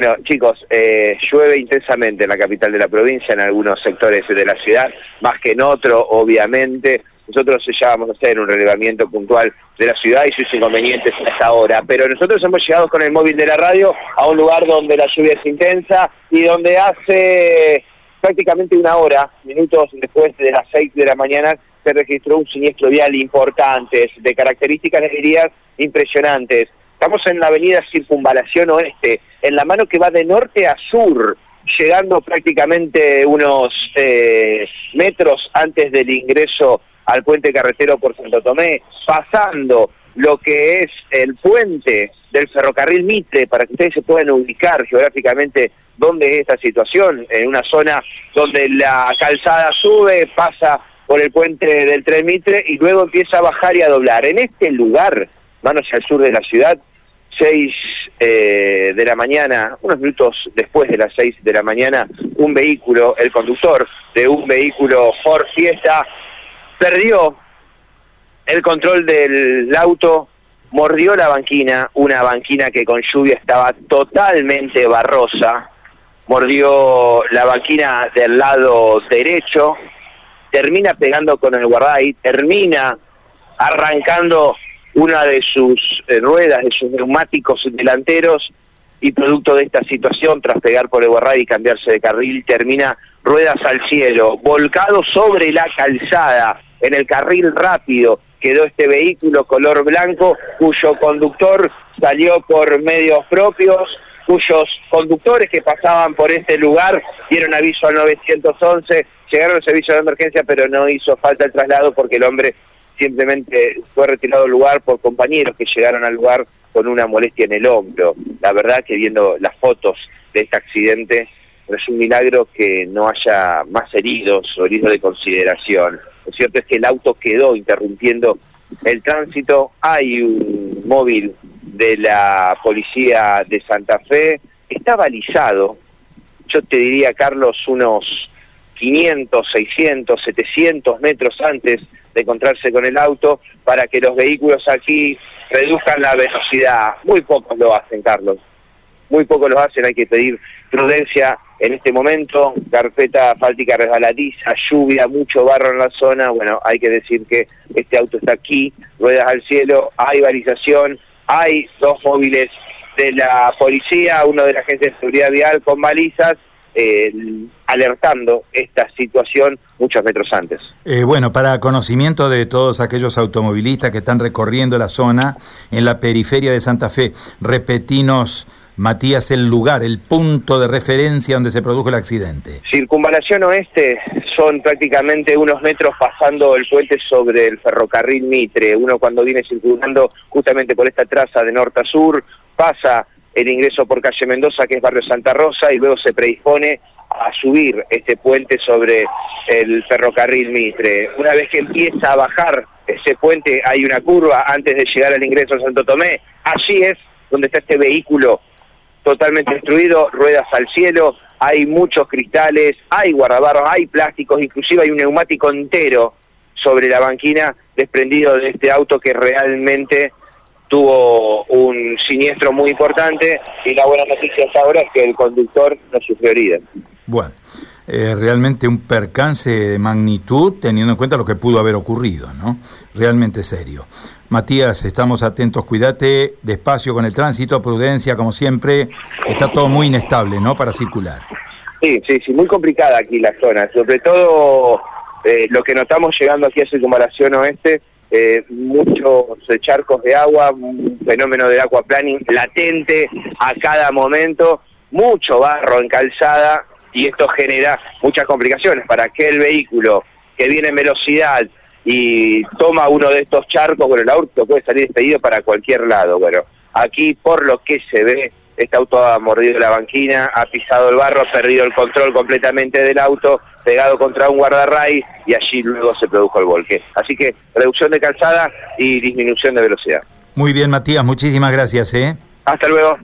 Bueno, chicos, eh, llueve intensamente en la capital de la provincia, en algunos sectores de la ciudad, más que en otro, obviamente. Nosotros ya vamos a hacer un relevamiento puntual de la ciudad y sus inconvenientes hasta ahora, pero nosotros hemos llegado con el móvil de la radio a un lugar donde la lluvia es intensa y donde hace prácticamente una hora, minutos después de las seis de la mañana, se registró un siniestro vial importante, de características, les diría, impresionantes. Estamos en la avenida Circunvalación Oeste, en la mano que va de norte a sur, llegando prácticamente unos eh, metros antes del ingreso al puente carretero por Santo Tomé, pasando lo que es el puente del ferrocarril Mitre, para que ustedes se puedan ubicar geográficamente dónde es esta situación, en una zona donde la calzada sube, pasa por el puente del tren Mitre y luego empieza a bajar y a doblar. En este lugar, manos al sur de la ciudad, 6 eh, de la mañana, unos minutos después de las 6 de la mañana, un vehículo, el conductor de un vehículo Ford Fiesta, perdió el control del auto, mordió la banquina, una banquina que con lluvia estaba totalmente barrosa, mordió la banquina del lado derecho, termina pegando con el guarday, termina arrancando una de sus eh, ruedas, de sus neumáticos delanteros, y producto de esta situación, tras pegar por el guarray y cambiarse de carril, termina ruedas al cielo, volcado sobre la calzada, en el carril rápido, quedó este vehículo color blanco, cuyo conductor salió por medios propios, cuyos conductores que pasaban por este lugar dieron aviso al 911, llegaron al servicio de emergencia, pero no hizo falta el traslado porque el hombre simplemente fue retirado del lugar por compañeros que llegaron al lugar con una molestia en el hombro. La verdad que viendo las fotos de este accidente, es un milagro que no haya más heridos o heridos de consideración. Lo cierto es que el auto quedó interrumpiendo el tránsito. Hay un móvil de la policía de Santa Fe, está balizado. Yo te diría, Carlos, unos 500, 600, 700 metros antes de encontrarse con el auto para que los vehículos aquí reduzcan la velocidad. Muy pocos lo hacen, Carlos. Muy pocos lo hacen, hay que pedir prudencia en este momento. Carpeta fáltica resbaladiza, lluvia, mucho barro en la zona. Bueno, hay que decir que este auto está aquí, ruedas al cielo, hay balización, hay dos móviles de la policía, uno de la agencia de seguridad vial con balizas eh, alertando esta situación muchos metros antes. Eh, bueno, para conocimiento de todos aquellos automovilistas que están recorriendo la zona en la periferia de Santa Fe, repetinos, Matías, el lugar, el punto de referencia donde se produjo el accidente. Circunvalación oeste son prácticamente unos metros pasando el puente sobre el ferrocarril Mitre. Uno cuando viene circulando justamente por esta traza de norte a sur, pasa el ingreso por calle Mendoza, que es barrio Santa Rosa, y luego se predispone a subir este puente sobre el ferrocarril Mitre. Una vez que empieza a bajar ese puente, hay una curva antes de llegar al ingreso a Santo Tomé. Allí es donde está este vehículo totalmente destruido, ruedas al cielo, hay muchos cristales, hay guardabarros, hay plásticos, inclusive hay un neumático entero sobre la banquina desprendido de este auto que realmente tuvo un siniestro muy importante y la buena noticia hasta ahora es que el conductor no sufrió heridas. Bueno, eh, realmente un percance de magnitud teniendo en cuenta lo que pudo haber ocurrido, ¿no? Realmente serio. Matías, estamos atentos, cuídate, despacio con el tránsito, prudencia como siempre, está todo muy inestable, ¿no? Para circular. Sí, sí, sí, muy complicada aquí la zona, sobre todo eh, lo que notamos llegando aquí a Circunvalación Oeste eh, muchos charcos de agua, un fenómeno de aquaplaning latente a cada momento, mucho barro en calzada y esto genera muchas complicaciones. Para aquel vehículo que viene en velocidad y toma uno de estos charcos, bueno, el auto puede salir despedido para cualquier lado, bueno, aquí por lo que se ve este auto ha mordido la banquina, ha pisado el barro, ha perdido el control completamente del auto, pegado contra un guardarray y allí luego se produjo el volque. Así que reducción de calzada y disminución de velocidad. Muy bien, Matías, muchísimas gracias. ¿eh? Hasta luego.